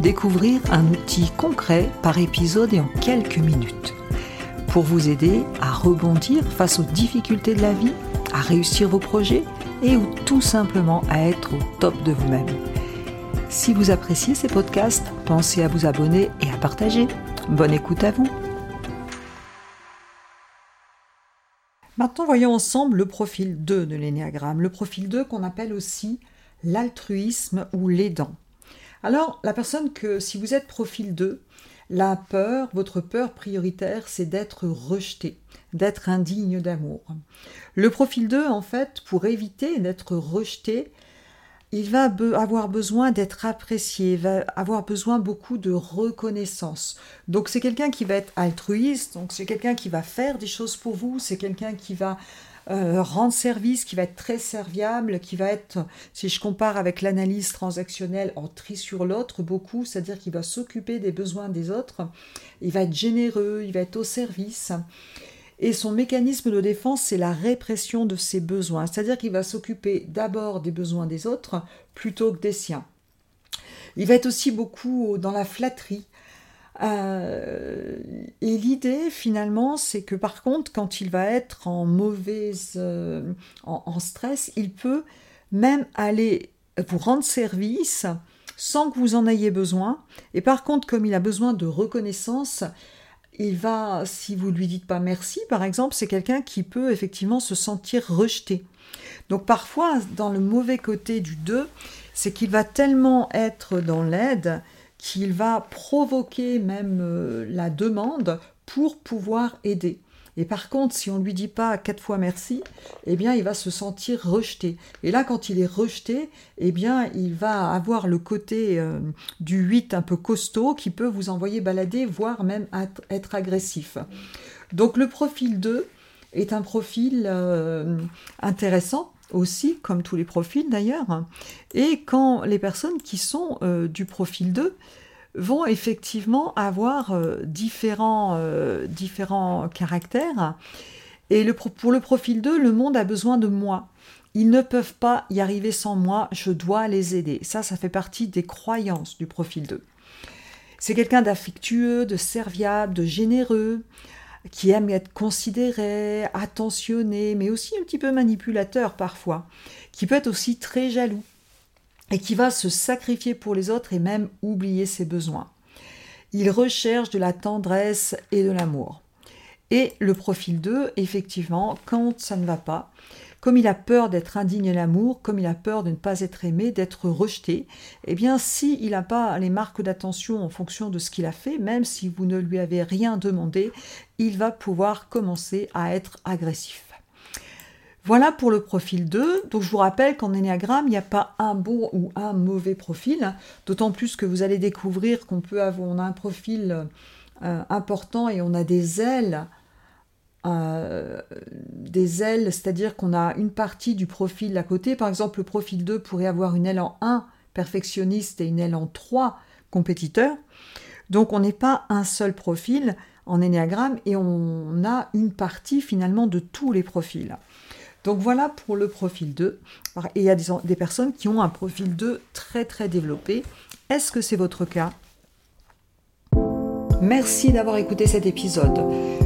découvrir un outil concret par épisode et en quelques minutes. Pour vous aider à rebondir face aux difficultés de la vie, à réussir vos projets et ou tout simplement à être au top de vous-même. Si vous appréciez ces podcasts, pensez à vous abonner et à partager. Bonne écoute à vous. Maintenant, voyons ensemble le profil 2 de l'énéagramme, le profil 2 qu'on appelle aussi l'altruisme ou l'aidant. Alors, la personne que, si vous êtes profil 2, la peur, votre peur prioritaire, c'est d'être rejeté, d'être indigne d'amour. Le profil 2, en fait, pour éviter d'être rejeté, il va avoir besoin d'être apprécié, va avoir besoin beaucoup de reconnaissance. Donc c'est quelqu'un qui va être altruiste, donc c'est quelqu'un qui va faire des choses pour vous, c'est quelqu'un qui va euh, rendre service, qui va être très serviable, qui va être, si je compare avec l'analyse transactionnelle, en tri sur l'autre beaucoup, c'est-à-dire qu'il va s'occuper des besoins des autres, il va être généreux, il va être au service. Et son mécanisme de défense, c'est la répression de ses besoins, c'est-à-dire qu'il va s'occuper d'abord des besoins des autres plutôt que des siens. Il va être aussi beaucoup dans la flatterie, euh, et l'idée finalement, c'est que par contre, quand il va être en mauvaise, euh, en, stress, il peut même aller vous rendre service sans que vous en ayez besoin. Et par contre, comme il a besoin de reconnaissance, il va, si vous lui dites pas merci, par exemple, c'est quelqu'un qui peut effectivement se sentir rejeté. Donc parfois, dans le mauvais côté du 2, c'est qu'il va tellement être dans l'aide qu'il va provoquer même euh, la demande pour pouvoir aider. Et par contre, si on ne lui dit pas quatre fois merci, eh bien, il va se sentir rejeté. Et là, quand il est rejeté, eh bien, il va avoir le côté euh, du 8 un peu costaud qui peut vous envoyer balader, voire même être, agressif. Donc, le profil 2 est un profil euh, intéressant aussi, comme tous les profils d'ailleurs. Et quand les personnes qui sont euh, du profil 2 vont effectivement avoir euh, différents, euh, différents caractères. Et le, pour le profil 2, le monde a besoin de moi. Ils ne peuvent pas y arriver sans moi, je dois les aider. Ça, ça fait partie des croyances du profil 2. C'est quelqu'un d'affectueux, de serviable, de généreux, qui aime être considéré, attentionné, mais aussi un petit peu manipulateur parfois, qui peut être aussi très jaloux et qui va se sacrifier pour les autres et même oublier ses besoins. Il recherche de la tendresse et de l'amour. Et le profil 2, effectivement, quand ça ne va pas, comme il a peur d'être indigne d'amour, comme il a peur de ne pas être aimé, d'être rejeté, eh bien, s'il il n'a pas les marques d'attention en fonction de ce qu'il a fait, même si vous ne lui avez rien demandé, il va pouvoir commencer à être agressif. Voilà pour le profil 2. Donc je vous rappelle qu'en Enneagramme, il n'y a pas un bon ou un mauvais profil, d'autant plus que vous allez découvrir qu'on peut avoir un profil euh, important et on a des ailes euh, des ailes, c'est-à-dire qu'on a une partie du profil à côté. Par exemple, le profil 2 pourrait avoir une aile en 1 perfectionniste et une aile en 3 compétiteur. Donc on n'est pas un seul profil en énéagramme et on a une partie finalement de tous les profils. Donc voilà pour le profil 2. Et il y a des, des personnes qui ont un profil 2 très très développé. Est-ce que c'est votre cas? Merci d'avoir écouté cet épisode.